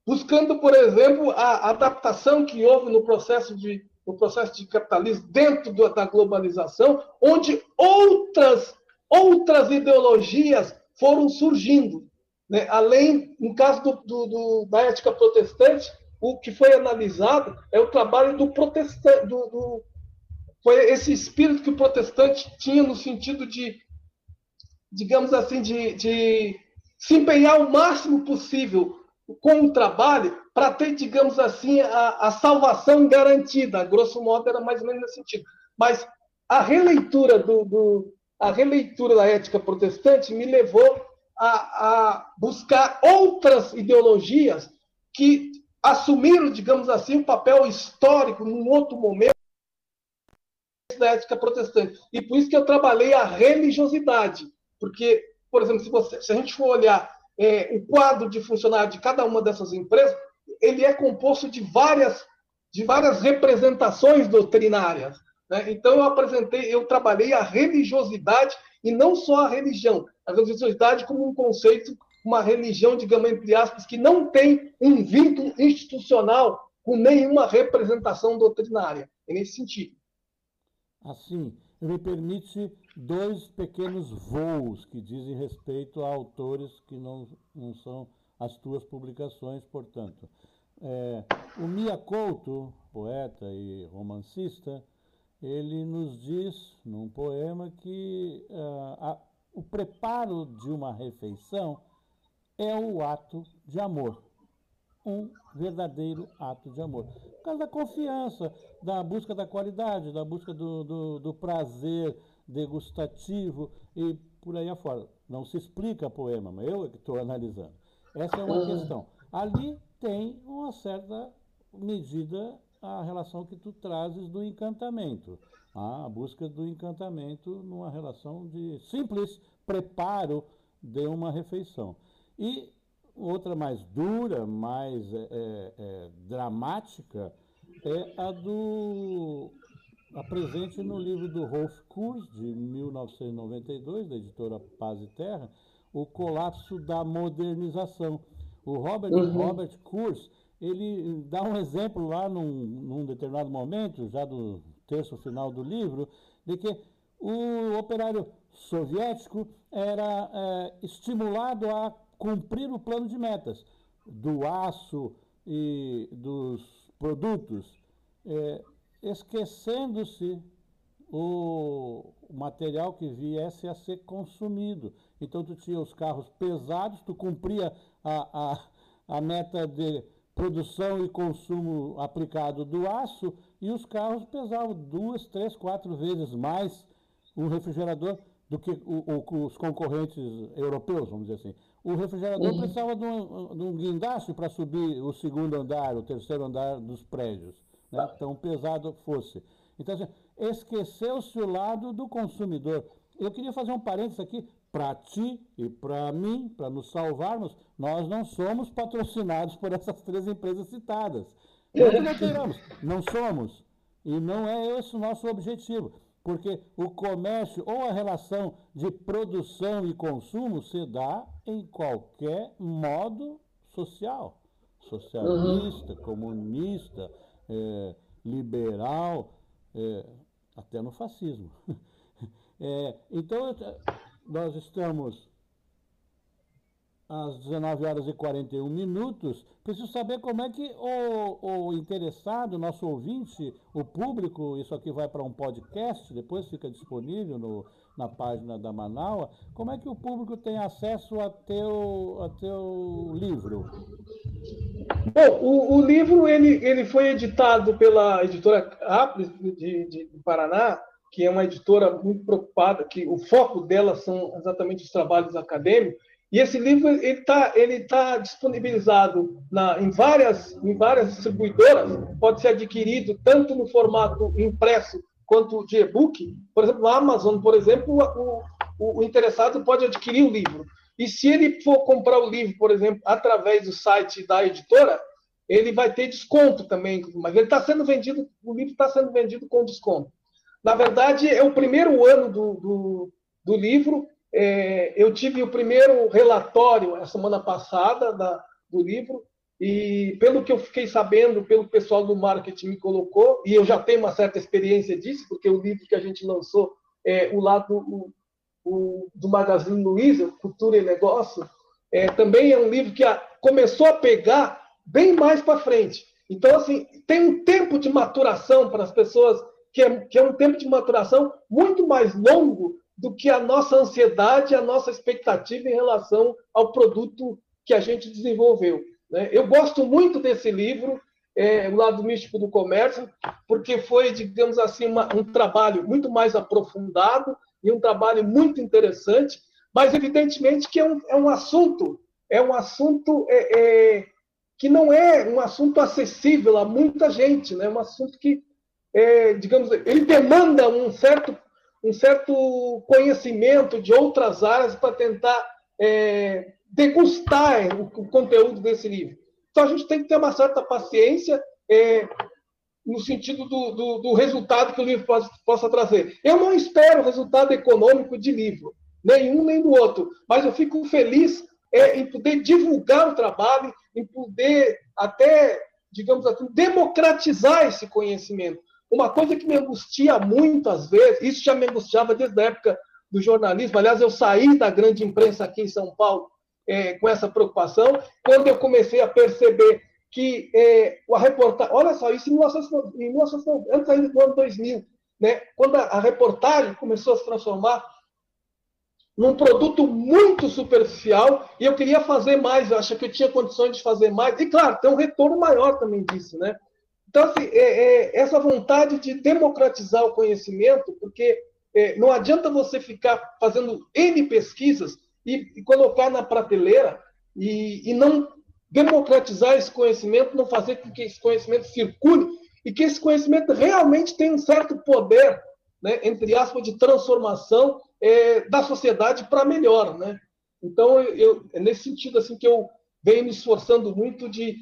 buscando, por exemplo, a adaptação que houve no processo de no processo de capitalismo dentro da globalização, onde outras, outras ideologias foram surgindo. Né? Além, no caso do, do, do, da ética protestante, o que foi analisado é o trabalho do protestante, do, foi esse espírito que o protestante tinha no sentido de, digamos assim, de, de se empenhar o máximo possível com o trabalho para ter, digamos assim, a, a salvação garantida. grosso modo, era mais ou menos nesse sentido. Mas a releitura do, do a releitura da ética protestante me levou a, a buscar outras ideologias que assumiram, digamos assim, um papel histórico num outro momento da ética protestante. E por isso que eu trabalhei a religiosidade. Porque, por exemplo, se, você, se a gente for olhar é, o quadro de funcionário de cada uma dessas empresas, ele é composto de várias, de várias representações doutrinárias. Né? Então eu apresentei, eu trabalhei a religiosidade e não só a religião, a religiosidade como um conceito, uma religião, digamos entre aspas, que não tem um vínculo institucional com nenhuma representação doutrinária. É nesse sentido. Assim, me permite dois pequenos voos que dizem respeito a autores que não, não são as tuas publicações, portanto. É, o Mia Couto, poeta e romancista, ele nos diz num poema que uh, a, o preparo de uma refeição é o ato de amor. Um verdadeiro ato de amor. Por causa da confiança, da busca da qualidade, da busca do, do, do prazer degustativo e por aí afora. Não se explica poema, mas eu é que estou analisando. Essa é uma uhum. questão. Ali tem uma certa medida a relação que tu trazes do encantamento, a busca do encantamento numa relação de simples preparo de uma refeição. E outra mais dura, mais é, é, é dramática, é a do a presente no livro do Rolf Kurz, de 1992, da editora Paz e Terra, O Colapso da Modernização. O Robert, uhum. Robert Kurz ele dá um exemplo lá num, num determinado momento, já do terço final do livro, de que o operário soviético era é, estimulado a cumprir o plano de metas do aço e dos produtos, é, esquecendo-se o material que viesse a ser consumido. Então, tu tinha os carros pesados, tu cumpria a, a, a meta de produção e consumo aplicado do aço e os carros pesavam duas, três, quatro vezes mais um refrigerador do que o, o, os concorrentes europeus, vamos dizer assim. O refrigerador uhum. precisava de um, de um guindaste para subir o segundo andar, o terceiro andar dos prédios, né? Tá. tão pesado fosse. Então, assim, esqueceu-se o lado do consumidor. Eu queria fazer um parênteses aqui para ti e para mim, para nos salvarmos, nós não somos patrocinados por essas três empresas citadas. Não que não não somos. E não é esse o nosso objetivo. Porque o comércio ou a relação de produção e consumo se dá em qualquer modo social. Socialista, uhum. comunista, é, liberal, é, até no fascismo. É, então, nós estamos às 19 horas e 41 minutos. Preciso saber como é que o, o interessado, nosso ouvinte, o público, isso aqui vai para um podcast, depois fica disponível no, na página da Manaus. Como é que o público tem acesso a teu, a teu livro? Bom, o, o livro ele, ele foi editado pela editora Apres de, de, de Paraná que é uma editora muito preocupada, que o foco dela são exatamente os trabalhos acadêmicos. E esse livro ele está ele tá disponibilizado na, em, várias, em várias distribuidoras, pode ser adquirido tanto no formato impresso quanto de e-book. Por exemplo, na Amazon, por exemplo, o, o, o interessado pode adquirir o livro. E se ele for comprar o livro, por exemplo, através do site da editora, ele vai ter desconto também. Mas ele está sendo vendido, o livro está sendo vendido com desconto. Na verdade, é o primeiro ano do, do, do livro. É, eu tive o primeiro relatório a semana passada da, do livro, e pelo que eu fiquei sabendo, pelo pessoal do marketing me colocou, e eu já tenho uma certa experiência disso, porque o livro que a gente lançou é o lado o, o, do Magazine Luiza, Cultura e Negócio, é, também é um livro que a, começou a pegar bem mais para frente. Então, assim, tem um tempo de maturação para as pessoas que é, que é um tempo de maturação muito mais longo do que a nossa ansiedade, a nossa expectativa em relação ao produto que a gente desenvolveu. Né? Eu gosto muito desse livro, é, O Lado Místico do Comércio, porque foi, digamos assim, uma, um trabalho muito mais aprofundado e um trabalho muito interessante, mas evidentemente que é um, é um assunto, é um assunto é, é, que não é um assunto acessível a muita gente, né? É um assunto que, é, digamos, ele demanda um certo um certo conhecimento de outras áreas para tentar é, degustar o, o, conteúdo desse livro. Então a gente tem que ter uma certa paciência é, no sentido do, do, do, resultado que o livro possa, possa trazer. Eu não espero resultado econômico de livro, nenhum nem do outro, mas eu fico feliz é, em poder divulgar o trabalho, em poder até, digamos assim, democratizar esse conhecimento. Uma coisa que me angustia muitas vezes, isso já me angustiava desde a época do jornalismo. Aliás, eu saí da grande imprensa aqui em São Paulo é, com essa preocupação, quando eu comecei a perceber que é, a reportagem. Olha só, isso em 1990, antes ainda do ano 2000, né? quando a, a reportagem começou a se transformar num produto muito superficial e eu queria fazer mais, eu acho que eu tinha condições de fazer mais. E, claro, tem um retorno maior também disso, né? Então, assim, é, é, essa vontade de democratizar o conhecimento, porque é, não adianta você ficar fazendo N pesquisas e, e colocar na prateleira e, e, não democratizar esse conhecimento, não fazer com que esse conhecimento circule e que esse conhecimento realmente tenha um certo poder, né, entre aspas, de transformação é, da sociedade para melhor. Né? Então, eu, é nesse sentido assim que eu venho me esforçando muito de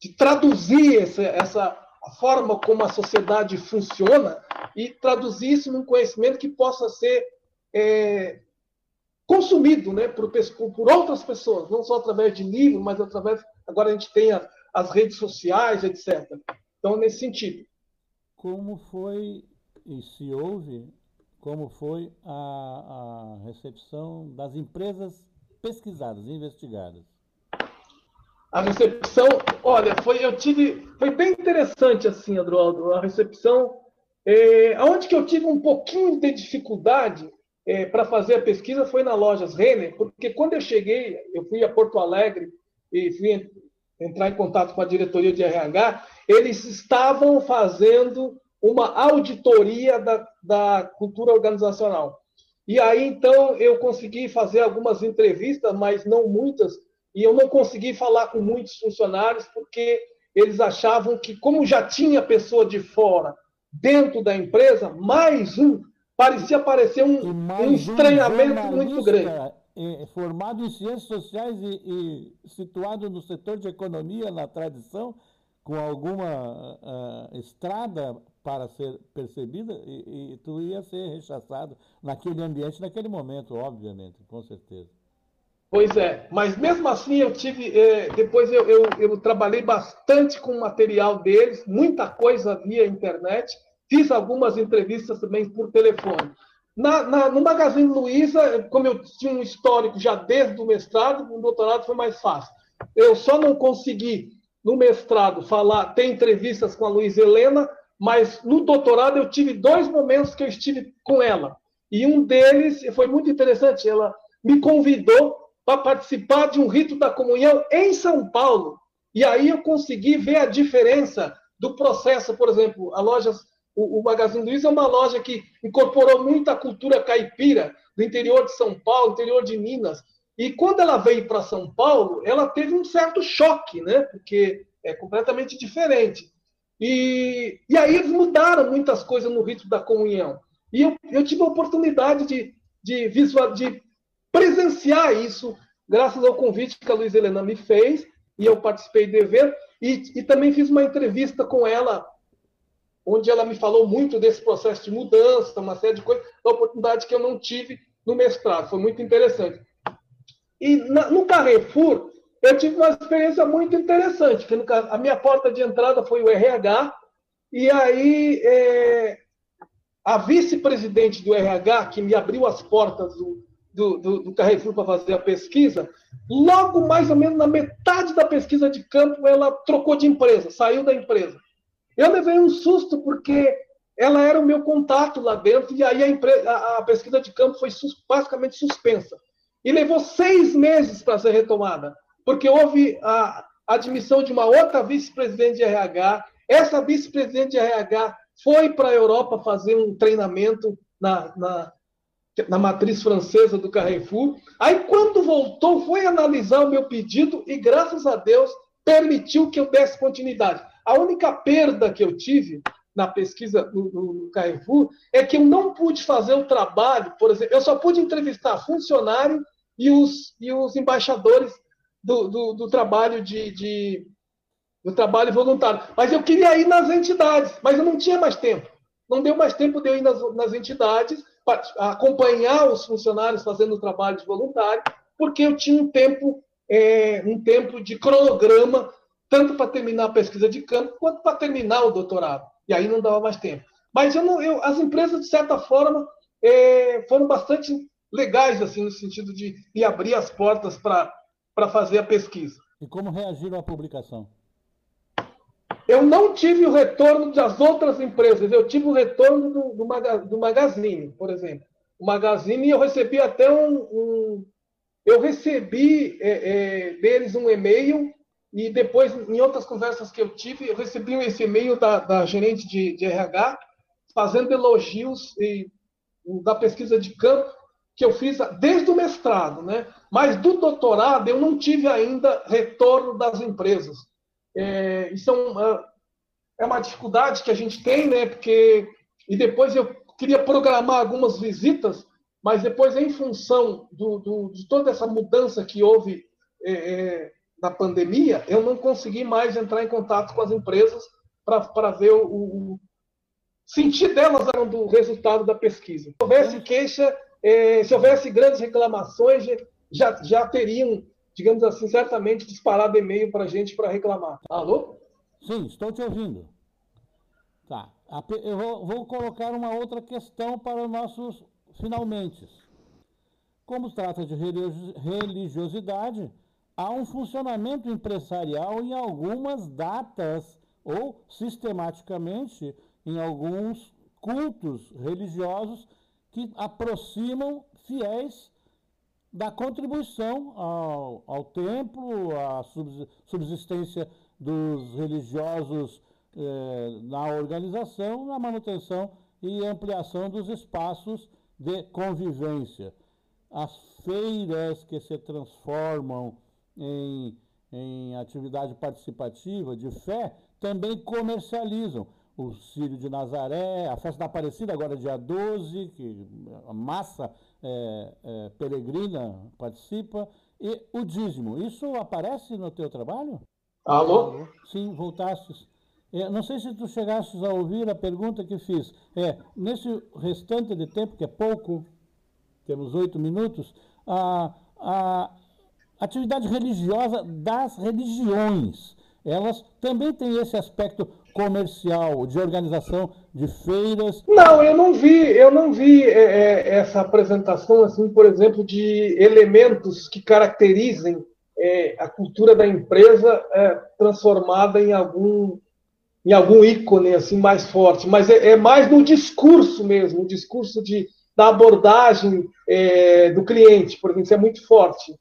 de traduzir essa, essa forma como a sociedade funciona e traduzir isso num conhecimento que possa ser é, consumido né, por, por, outras pessoas, não só através de livro, mas através. Agora a gente tem a, as redes sociais, etc. Então, nesse sentido. Como foi, e se houve, como foi a, a recepção das empresas pesquisadas, investigadas? A recepção, olha, foi eu tive, foi bem interessante assim, Adroaldo, a recepção, é, aonde que eu tive um pouquinho de dificuldade é, para fazer a pesquisa foi na lojas Renner, porque quando eu cheguei, eu fui a Porto Alegre e fui entrar em contato com a diretoria de RH, eles estavam fazendo uma auditoria da, da cultura organizacional. E aí, então, eu consegui fazer algumas entrevistas, mas não muitas, e eu não consegui falar com muitos funcionários porque eles achavam que, como já tinha pessoa de fora dentro da empresa, mais um, parecia parecer um, um estranhamento um muito grande. É, formado em ciências sociais e, e, situado no setor de economia, na tradição, com alguma uh, estrada para ser percebida, e, e tu ia ser rechaçado naquele ambiente, naquele momento, obviamente, com certeza. Pois é, mas mesmo assim eu tive. É, depois eu, eu, eu, trabalhei bastante com o material deles, muita coisa via internet, fiz algumas entrevistas também por telefone. Na, na, no Magazine Luiza, como eu tinha um histórico já desde o mestrado, no doutorado foi mais fácil. Eu só não consegui, no mestrado, falar, ter entrevistas com a Luiz Helena, mas no doutorado eu tive dois momentos que eu estive com ela. E um deles foi muito interessante. Ela me convidou para participar de um rito da comunhão em São Paulo. E aí eu consegui ver a diferença do processo, por exemplo, a loja, o, o Magazine Luiza é uma loja que incorporou muita cultura caipira do interior de São Paulo, interior de Minas. E quando ela veio para São Paulo, ela teve um certo choque, né? Porque é completamente diferente. E, e aí eles mudaram muitas coisas no rito da comunhão. E eu, eu tive a oportunidade de, de, visual, de presenciar isso, graças ao convite que a Luiz Helena me fez, e eu participei do evento, e, e também fiz uma entrevista com ela, onde ela me falou muito desse processo de mudança, uma série de coisas, da oportunidade que eu não tive no mestrado, foi muito interessante. E na, no Carrefour, eu tive uma experiência muito interessante, que no, a minha porta de entrada foi o RH, e aí é, a vice-presidente do RH, que me abriu as portas do, do, do, do Carrefour para fazer a pesquisa, logo mais ou menos na metade da pesquisa de campo, ela trocou de empresa, saiu da empresa. Eu levei um susto porque ela era o meu contato lá dentro, e aí a, empresa, a, a pesquisa de campo foi sus, basicamente suspensa. E levou seis meses para ser retomada, porque houve a admissão de uma outra vice-presidente de RH. Essa vice-presidente de RH foi para a Europa fazer um treinamento na, na, na matriz francesa do Carrefour. Aí, quando voltou, foi analisar o meu pedido e, graças a Deus, permitiu que eu desse continuidade. A única perda que eu tive na pesquisa no, no, Carrefour é que eu não pude fazer o trabalho, por exemplo, eu só pude entrevistar funcionário e os, e os embaixadores do, do, do trabalho de, de, do trabalho voluntário. Mas eu queria ir nas entidades, mas eu não tinha mais tempo. Não deu mais tempo de eu ir nas, nas entidades acompanhar os funcionários fazendo o trabalho de voluntário, porque eu tinha um tempo, é, um tempo de cronograma, tanto para terminar a pesquisa de campo quanto para terminar o doutorado. E aí não dava mais tempo. Mas eu não, eu, as empresas, de certa forma, é, foram bastante legais, assim, no sentido de me abrir as portas para fazer a pesquisa. E como reagiram à publicação? Eu não tive o retorno das outras empresas, eu tive o retorno do, do, do Magazine, por exemplo. O Magazine, eu recebi até um. um eu recebi é, é, deles um e-mail e depois, em outras conversas que eu tive, eu recebi esse e-mail da, da gerente de, de, RH fazendo elogios e, da pesquisa de campo que eu fiz desde o mestrado, né? Mas do doutorado eu não tive ainda retorno das empresas. É, isso é uma, é uma dificuldade que a gente tem, né? Porque e depois eu queria programar algumas visitas, mas depois em função do, do de toda essa mudança que houve é, é na pandemia, eu não consegui mais entrar em contato com as empresas para ver o, o sentir delas do resultado da pesquisa. Se houvesse queixa, é, se houvesse grandes reclamações, já, já teriam, digamos assim, certamente disparado e-mail para a gente para reclamar. Alô? Sim, estou te ouvindo. Tá. Eu vou, colocar uma outra questão para os nossos finalmente. Como se trata de religiosidade, há um funcionamento empresarial em algumas datas ou sistematicamente em alguns cultos religiosos que aproximam fiéis da contribuição ao, ao templo, à subsistência dos religiosos eh, na organização, na manutenção e ampliação dos espaços de convivência. As feiras que se transformam em, em atividade participativa de fé também comercializam. O Círio de Nazaré, a festa da Aparecida, agora dia 12, que a massa é, é, peregrina participa, e o dízimo. Isso aparece no teu trabalho? Alô? Sim, voltastes. É, não sei se tu chegastes a ouvir a pergunta que fiz. É, nesse restante de tempo, que é pouco, temos oito minutos, a, a, atividade religiosa das religiões. Elas também têm esse aspecto comercial, de organização de feiras. Não, eu não vi, eu não vi é, é, essa apresentação assim, por exemplo, de elementos que caracterizem é, a cultura da empresa é, transformada em algum em algum ícone assim mais forte, mas é, é mais no discurso mesmo, o discurso de, da abordagem é, do cliente, por exemplo, isso é muito forte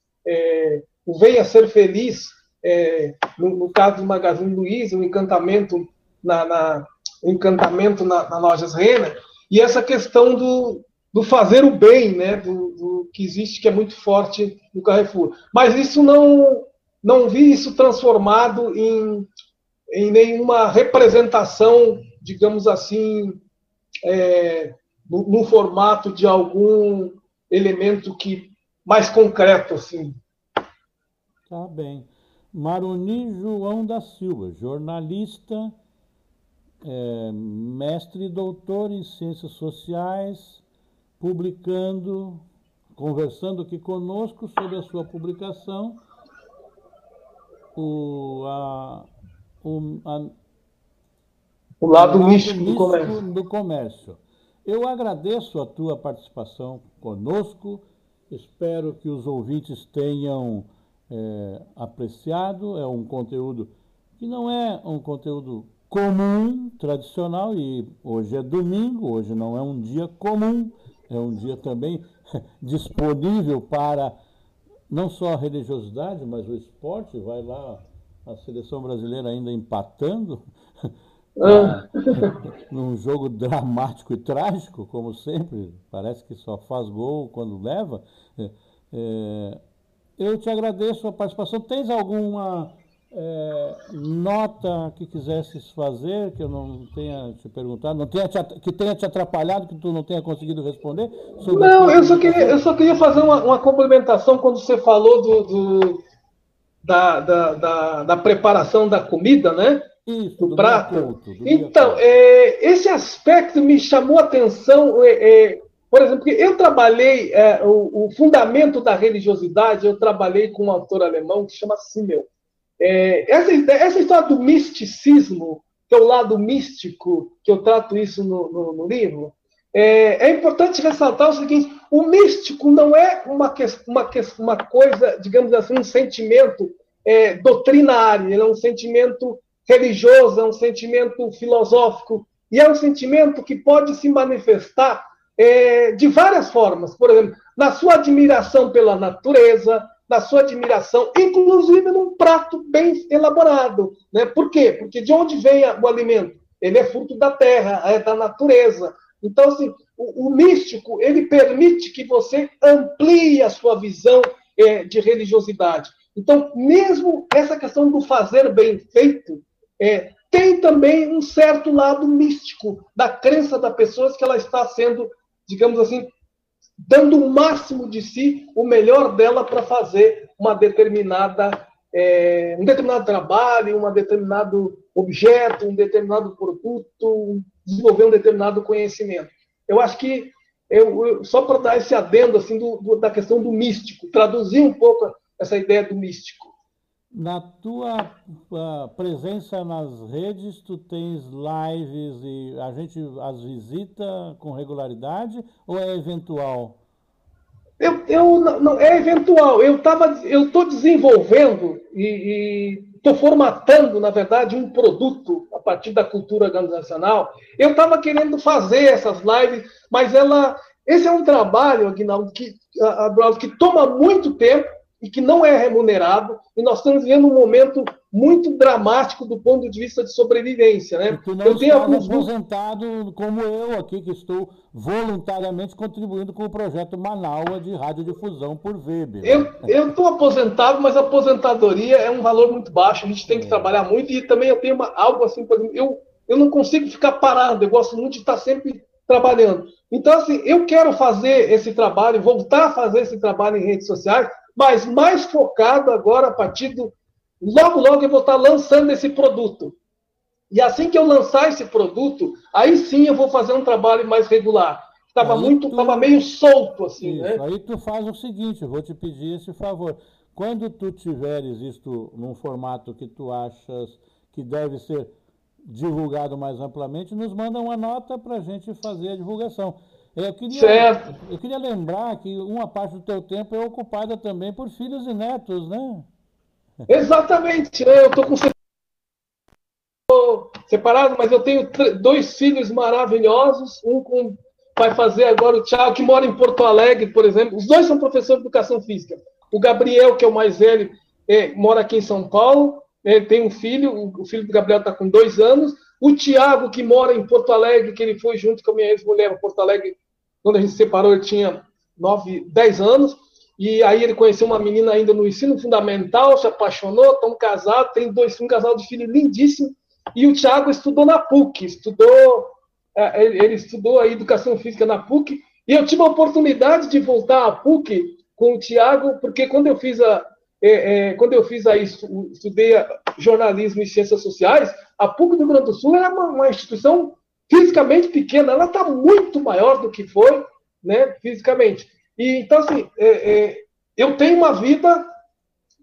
o Venha Ser Feliz, é, no, no, caso do Magazine Luiza, o encantamento na, na o encantamento na, na Lojas Renner, e essa questão do, do fazer o bem, né, do, do, que existe, que é muito forte no Carrefour. Mas isso não, não vi isso transformado em, em nenhuma representação, digamos assim, é, no, no, formato de algum elemento que mais concreto, assim. Tá bem. Maroni João da Silva, jornalista, é, mestre e doutor em ciências sociais, publicando, conversando aqui conosco sobre a sua publicação, o, a, o, a, o lado, místico do, comércio. do comércio. Eu agradeço a tua participação conosco Espero que os ouvintes tenham é, apreciado. É um conteúdo que não é um conteúdo comum, tradicional, e hoje é domingo, hoje não é um dia comum, é um dia também disponível para não só a religiosidade, mas o esporte. Vai lá a seleção brasileira ainda empatando, ah. num jogo dramático e trágico, como sempre, parece que só faz gol quando leva. É, é, eu te agradeço a participação. Tens alguma é, nota que quisesses fazer, que eu não tenha te perguntado, não tenha te, que tenha te atrapalhado, que tu não tenha conseguido responder? Não, eu só, queria, eu só queria fazer uma, uma complementação quando você falou do, do da, da, da, da, preparação da comida, né? Isso, do, do prato. Do então, é, esse aspecto me chamou a atenção, é, é, por exemplo, eu trabalhei é, o, o, fundamento da religiosidade, eu trabalhei com um autor alemão que chama Simmel. É, essa, essa história do misticismo, que é o lado místico, que eu trato isso no, no, no livro, é, é, importante ressaltar o seguinte: o místico não é uma, uma, uma coisa, digamos assim, um sentimento é, doutrinário, ele é um sentimento religioso, é um sentimento filosófico, e é um sentimento que pode se manifestar é, de várias formas. Por exemplo, na sua admiração pela natureza, na sua admiração, inclusive num prato bem elaborado. Né? Por quê? Porque de onde vem o alimento? Ele é fruto da terra, é da natureza. Então, assim, o, o místico, ele permite que você amplie a sua visão é, de religiosidade. Então, mesmo essa questão do fazer bem feito, é, tem também um certo lado místico da crença da pessoa que ela está sendo, digamos assim, dando o máximo de si, o melhor dela para fazer uma determinada, é, um determinado trabalho, um determinado objeto, um determinado produto, desenvolver um determinado conhecimento. Eu acho que eu, eu só para dar esse adendo assim do, do, da questão do místico, traduzir um pouco essa ideia do místico. Na tua uh, presença nas redes, tu tens lives e a gente as visita com regularidade ou é eventual? Eu, eu não, é eventual. Eu tava, eu estou desenvolvendo e estou formatando, na verdade, um produto a partir da cultura organizacional. Eu estava querendo fazer essas lives, mas ela, esse é um trabalho, Aguinaldo, que, que toma muito tempo e que não é remunerado, e nós estamos vivendo um momento muito dramático do ponto de vista de sobrevivência. Né? Eu tenho alguns aposentado como eu aqui, que estou voluntariamente contribuindo com o projeto Manaus de radiodifusão por Weber. Eu estou aposentado, mas a aposentadoria é um valor muito baixo, a gente tem que é. trabalhar muito, e também eu tenho uma, algo assim, por exemplo, eu, eu não consigo ficar parado, eu gosto muito de estar sempre trabalhando. Então, assim, eu quero fazer esse trabalho, voltar a fazer esse trabalho em redes sociais, mas mais focado agora a partir do. Logo, logo eu vou estar lançando esse produto. E assim que eu lançar esse produto, aí sim eu vou fazer um trabalho mais regular. Estava muito, estava meio solto assim, né? Isso. né? Aí tu faz o seguinte, eu vou te pedir esse favor. Quando tu tiveres isto num formato que tu achas que deve ser divulgado mais amplamente, nos manda uma nota para a gente fazer a divulgação. Eu queria, certo. eu queria lembrar que uma parte do teu tempo é ocupada também por filhos e netos, né? Exatamente. Eu estou com separado, mas eu tenho dois filhos maravilhosos. Um com vai fazer agora o Thiago, que mora em Porto Alegre, por exemplo. Os dois são professores de educação física. O Gabriel, que é o mais velho, é, mora aqui em São Paulo. Ele tem um filho, o filho do Gabriel está com dois anos. O Tiago, que mora em Porto Alegre, que ele foi junto com a minha ex-mulher em Porto Alegre quando a gente se separou, ele tinha 9, 10 anos. E aí ele conheceu uma menina ainda no ensino fundamental, se apaixonou, estão casados, tem dois um casal de filho lindíssimo. E o Thiago estudou na PUC, estudou, é, ele estudou a educação física na PUC. E eu tive a oportunidade de voltar à PUC com o Thiago, porque quando eu fiz a, é, é, quando eu fiz a estudei jornalismo e ciências sociais, a PUC do Rio Grande do Sul era uma, uma instituição fisicamente pequena, ela está muito maior do que foi, né, fisicamente. E então assim, é, é, eu tenho uma vida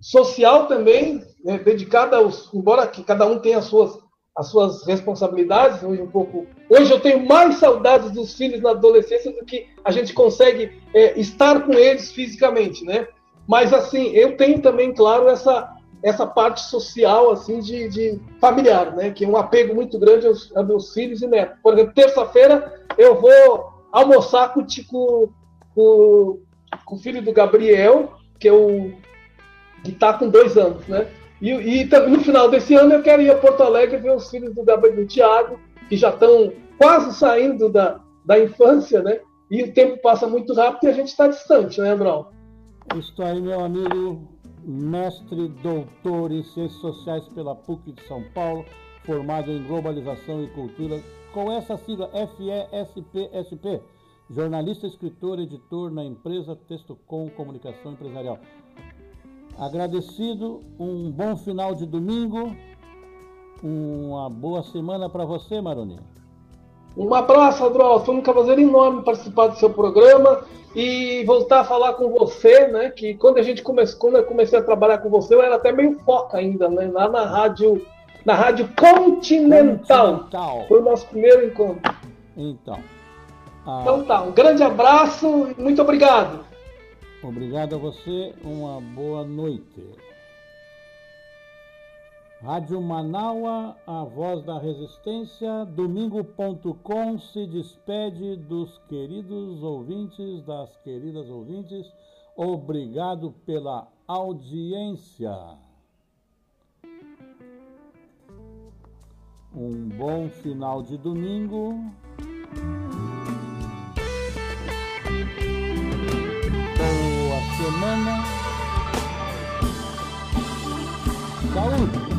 social também né, dedicada aos, embora que cada um tenha as suas as suas responsabilidades hoje um pouco. Hoje eu tenho mais saudades dos filhos na adolescência do que a gente consegue é, estar com eles fisicamente, né? Mas assim, eu tenho também, claro, essa essa parte social, assim, de, de, familiar, né? Que é um apego muito grande aos, aos meus filhos e netos. Por exemplo, terça-feira eu vou almoçar com, com, com, com, o filho do Gabriel, que é o que está com dois anos, né? E, e, no final desse ano eu quero ir a Porto Alegre ver os filhos do Gabriel do Tiago, que já estão quase saindo da, da infância, né? E o tempo passa muito rápido e a gente está distante, né, Andrão? Isso aí, meu amigo, mestre doutor em Ciências Sociais pela PUC de São Paulo, formado em Globalização e Cultura, com essa sigla FESPSP, jornalista, escritor, editor na empresa Texto Com Comunicação Empresarial. Agradecido, um bom final de domingo, uma boa semana para você, Maroni. Um abraço, Adroal. Foi um prazer enorme participar do seu programa e voltar a falar com você, né? Que quando a gente começou, quando eu comecei a trabalhar com você, eu era até meio foca ainda, né? Lá na rádio, na rádio Continental. Continental. Foi o nosso primeiro encontro. Então. Então tá, um grande abraço e muito obrigado. Obrigado a você, uma boa noite. Rádio Manaua, a voz da resistência, domingo.com se despede dos queridos ouvintes, das queridas ouvintes. Obrigado pela audiência. Um bom final de domingo. Boa semana. Saúde!